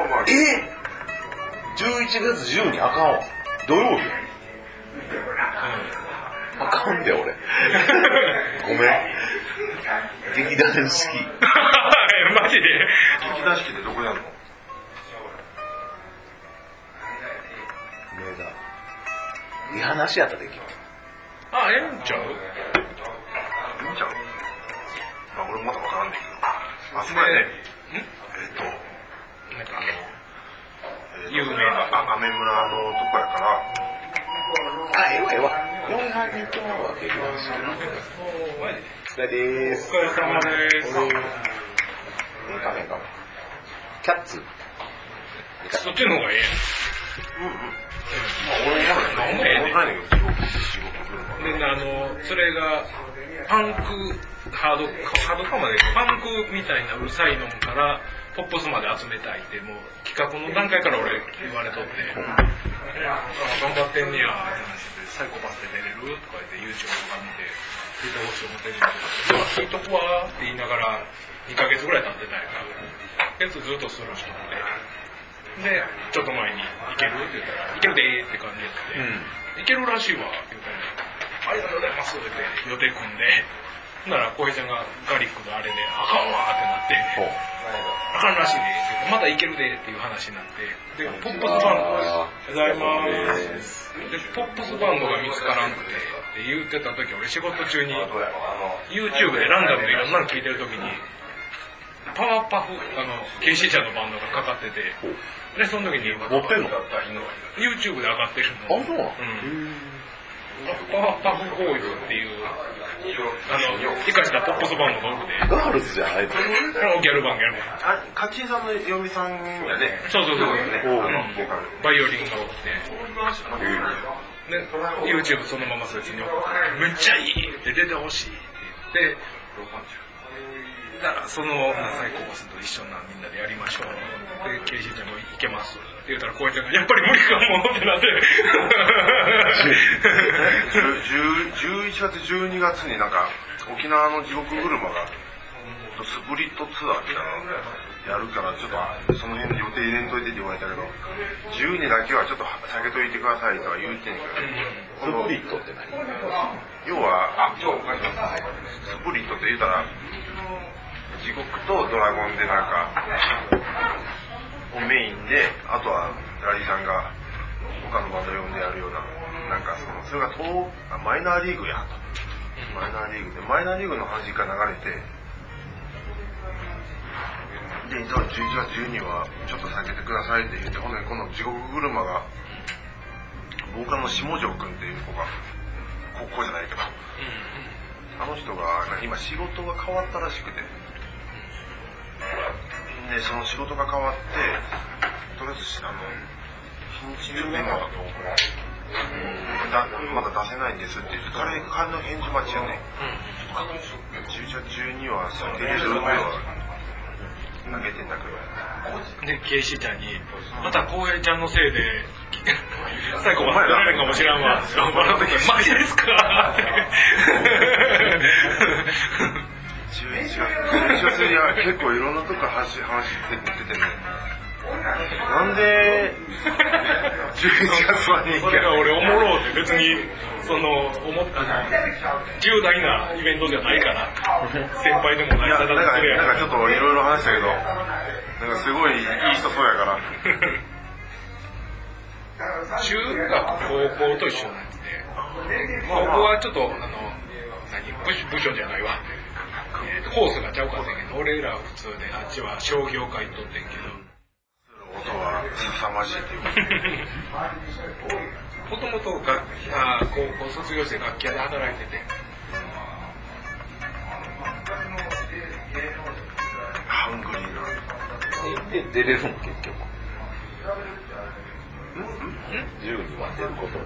まあまあ。え ?11 月10にあかんわ。土曜日や。あかんで、俺。ごめん。劇団好き。マジで？劇団四季ってどこでやるの？梅田。いい話やったできる。あ、ええんちゃう？いいんちゃう？まあ俺まだわからんねんけど。あ、そこやね。えっと、なんかあの、有名なあ、アメ村のとこやから、あ、ええわ、ええわ。4杯目とは劇団四季。お疲れでーす。お疲れ様です。ええかめんかめん。キャッツ。そっちの方がええやん。俺まだ何もわからんねんけど、地獄、地獄来るので、あの、それが、パンク、ハード、ハードカーまで、パンクみたいなうるさいのから、ポップスまで集めたいって、もう企画の段階から俺言われとって、あ頑張ってんねや、って話で、サイコパスで出れる？とか言って YouTube とか見て、聞いてほしい思ってるんですけど、聞いとくわって言いながら、2ヶ月ぐらい経ってたんやから、やつずっとスルーしてて、で、ちょっと前に、いけるって言ったら、いけるでーって感じやって、いけるらしいわ、って言ったら、ありがとうございますって予定組んで、なら、小平ちゃんがガリックのあれで、あかんわってなって、ほう。あかんらしいでまだいけるでっていう話になって、で、ポップスバンド。です。おはようございます。で、ポップスバンドが見つからんくて、って言ってた時、俺仕事中に、YouTube でランダムでいろんなの聞いてる時に、パワーパフ、あの、ケイシーちゃんのバンドがかかってて、で、その時に、持ってんの？YouTube で上がってるの。あ、そうなの？うん。パワーパフボーイズっていう、あの、生かしたポップスバンドが多くて、ガールズじゃないの？ギャルバンギャルバン。あ、カッチンさんの嫁さんやね。そうそうそう。あのバイオリンが多くて。で、YouTube そのままそいつに送って、めっちゃいいって出てほしいって言って、だからそのサイコパスと一緒なみんなでやりましょう。で、ケイシーちゃんもいけます言ったら、こうやってやっぱり無理かもってなって。11月12月になんか沖縄の地獄車がスプリットツアーみたいなのやるからちょっとその辺予定入れんといてって言われたけど12だけはちょっと避けといてくださいとは言うてんねんスけどプリットって何要はあスプリットって言うたら地獄とドラゴンでなんかメインであとはラリーさんが他のバンド呼んでやるようななんかそのそれが東あマイナーリーグやと。マイナーリーグ。でマイナーリーグの話が流れてで実は11月12はちょっと避けてくださいって言ってほんでこの地獄車がボーカルの下條君っていう子が高校じゃないけどあの人が今仕事が変わったらしくてでその仕事が変わってとりあえずあの日にちでメモだまだ出せないんですって言って彼彼の返事待ちやね11月12は投げてんだけど。で、ケイシーちゃんに、また浩平ちゃんのせいで、最後まで出られるかもしらんわ。マジですか？って。11月11月には結構いろんなとこ話話出ててねなんで11月は人それが俺おもろうって別に、その、思った重大なイベントじゃないから、先輩でもないか、らなんかちょっといろいろ話したけど、なんかすごいいい人そうやから。中学、高校と一緒なんで、高校はちょっと、あの、何、部部署じゃないわ。えーとコースがちゃうかったけど、俺らは普通で、あっちは商業会とってんけど、音は凄まじいっていうか。もともと楽器あー高校卒業して楽器屋で働いてて、ハングリーな。で、出れるの結局。10には出ること。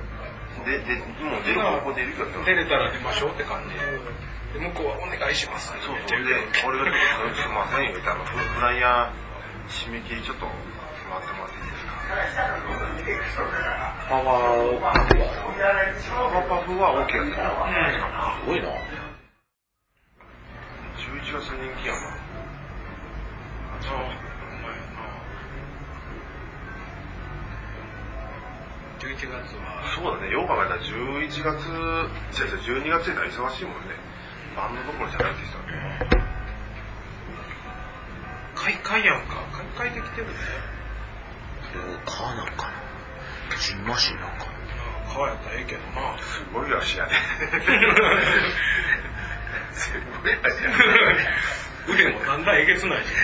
で、で、もう出る方向出れたら出ましょうって感じ向こうはお願いします。って言って俺がすいません言フライヤー締め切りちょっと決まってですかパワーパフパフは OK すごいな11月人気やな。あそうな11月は。そうだね。よう考えたら11月違う12月になり忙しいもんね。バンドどころじゃないって人だね。開会やんか。開会できてるね。川なんかな。なんか。川やったらええけどな。すごい足やね。すごい足やね。腕もだんだんえげつないじゃ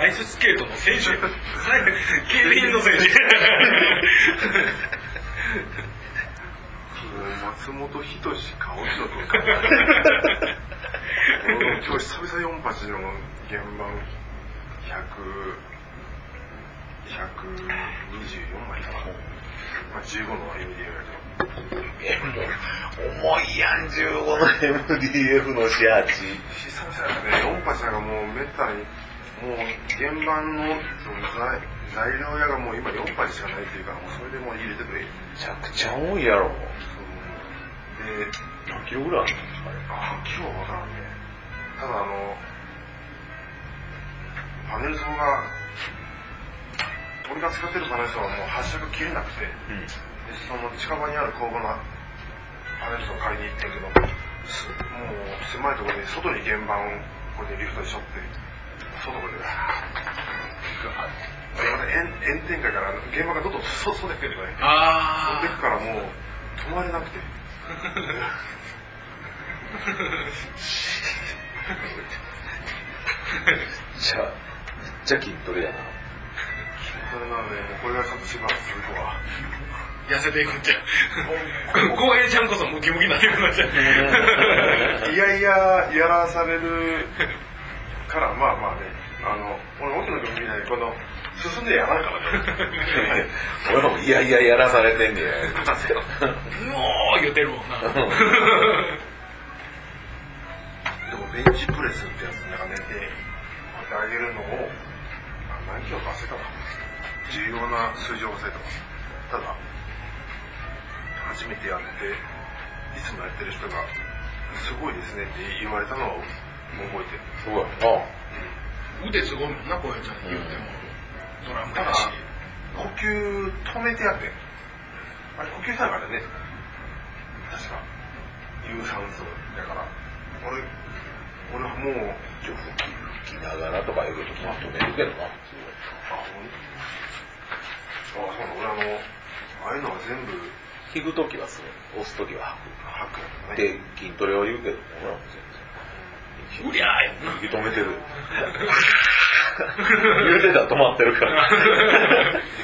んアイススケートの選手。競輪の選手松本人志顔人君か。今日久々4八の現場を124枚かな。まあ、15の MDF やけど。えもう重いやん15の MDF のシャチ久々やね、4八なんかもうめったに、もう現場のその材材料屋がもう今4八しかないっていうから、もうそれでもう入れてくれ。めちゃくちゃ重いやろで、何キロぐらいあるのあ、今日はわからんね。ただあの、パネル層が、俺が使ってるパネル層はもう発射が切れなくて、うんでその近場にある工房のパネル層を借りに行ってんけど、すもう狭いところで外に原板をこれでリフトでしょって、外まで炎炎天下から現場がどんどんそ外で来てるね。あ飛んでくからもう止まれなくて。じゃあめっちゃ筋トレやなそれなので、もうこれがちょっとしばらく続くわ。痩せていくんじゃん浩平ちゃんこそムキムキになってくじゃんいやいや、やらされるから、まあまあね、あの、俺、奥野君みたいに、この、進んでやらんからね。俺もいやいややらされてんねやうおー言うてるもんなでも、ベンチプレスってやつ、なんか寝て、こうやって上げるのを、あ何キロか忘れたか重要な数字を忘れてます。ただ、初めてやって、いつもやってる人が、すごいですねって言われたのを覚えてる。すごいな腕すごいもんな浩平ちゃんに言うてもドラムただやし、呼吸止めてやってん。あれ、呼吸したからね。確か。有酸素だから。俺、俺はもう、ちょ吹き吹きながらとか言うけどまとめるけどなあ、ほんあ、そうなの、俺あの、ああいうのは全部、引くときはする押すときは吐く吐くね。で筋トレを言うけど俺はもう全うりゃーやんな然引き止めてる 言うてたら止まってるからで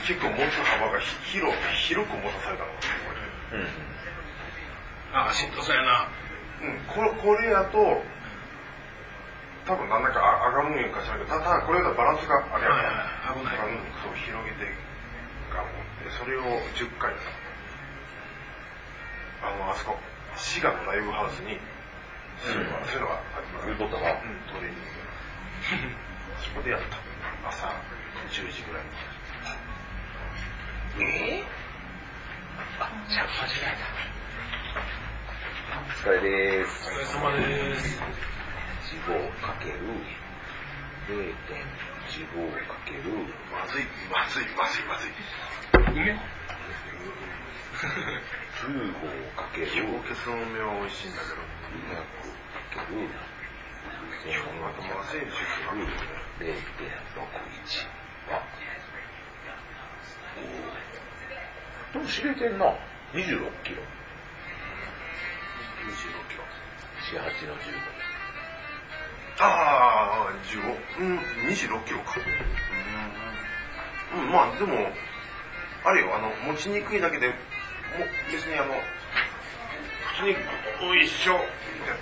結構持つ幅がひ広広く持たされたの。うんああしんどそうやなうん、これこれやと、多分なんだかああがむんかしらんけど、たただこれだとバランスがあれやから、危ないうんそう広げてガムって、それを10回あの、あそこ、滋賀のライブハウスに、そういうのが、そういうのがあります。言うとったなうん、トレーニング。そこでやった。朝10時ぐらいに。えあじゃあ間違えたお疲れでーす。お疲れ様です。15かける0.15かける。まずい、まずい、まずい、まずい。梅15かける。氷結の梅は美味しいんだけど、200かける。基本はまずいですよ。0.61はでも知れてんな26キロ26キロ。48のああ、15。うん、26キロか。うん。うん、まあでも、あれよ、あの、持ちにくいだけで、も別にあの、普通に、おいしょやっ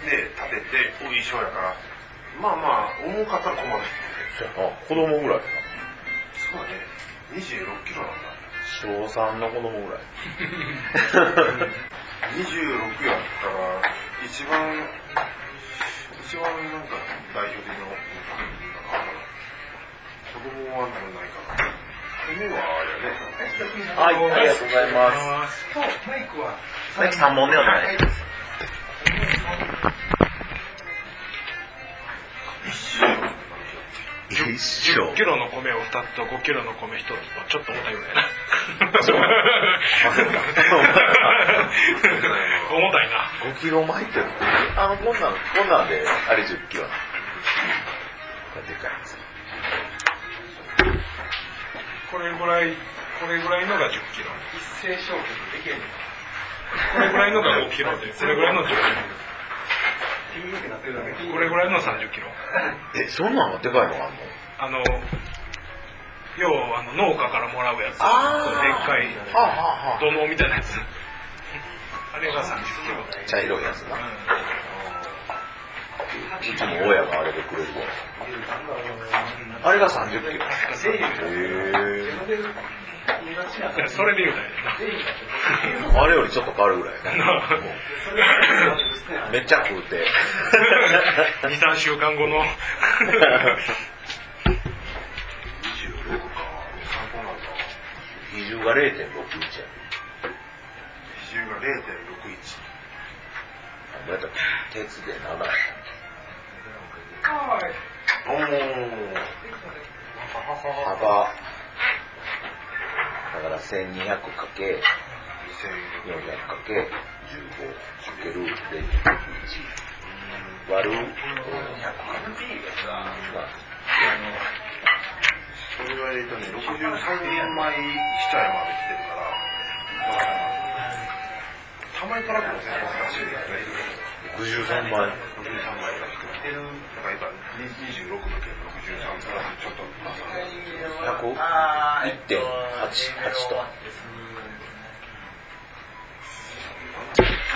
て、立てて、おいしょやから、まあまあ、重かったら困る。15そうやな子供ぐらいかそうだね。26キロなんだ。小3の子供ぐらい26やったら、一番、一番なんか代表的な、子供はなんないかな。夢はあれやね。はいありがとうございますマイクはさっき3本目はない一周なんいや 10, 一緒10キロの米を2つと5キロの米1つとちょっと重たいぐらいな 重たいな。5キロ前ってあのこんなんこんなんであれ10キロなのでかいやつこれぐらいこれぐらいのが10キロ。一斉消費できへんのこれぐらいのが5キロでこれぐらいの10キロ。これぐらいの30キロ。えそんなんがでかいのがあんの？あの要はあの農家からもらうやつ。でっかい土のうみたいなやつあれが30キロ茶色いやつ。なううちも親があれでくれるわ。あれが30キロ。へんそれで言うたらえあれよりちょっと変わるぐらい。めっちゃ食うて。23週間後の。比重が0.61や0.61あだった鉄で7やお幅だから 1200×400×15 かける0.61割る100それがえっとね63枚下まで来てるからたまにからたいですね、63枚。63がてる。だから今、26の件、63プラスちょっと。101.88と。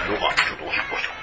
どうか、ちょっとおしっこした。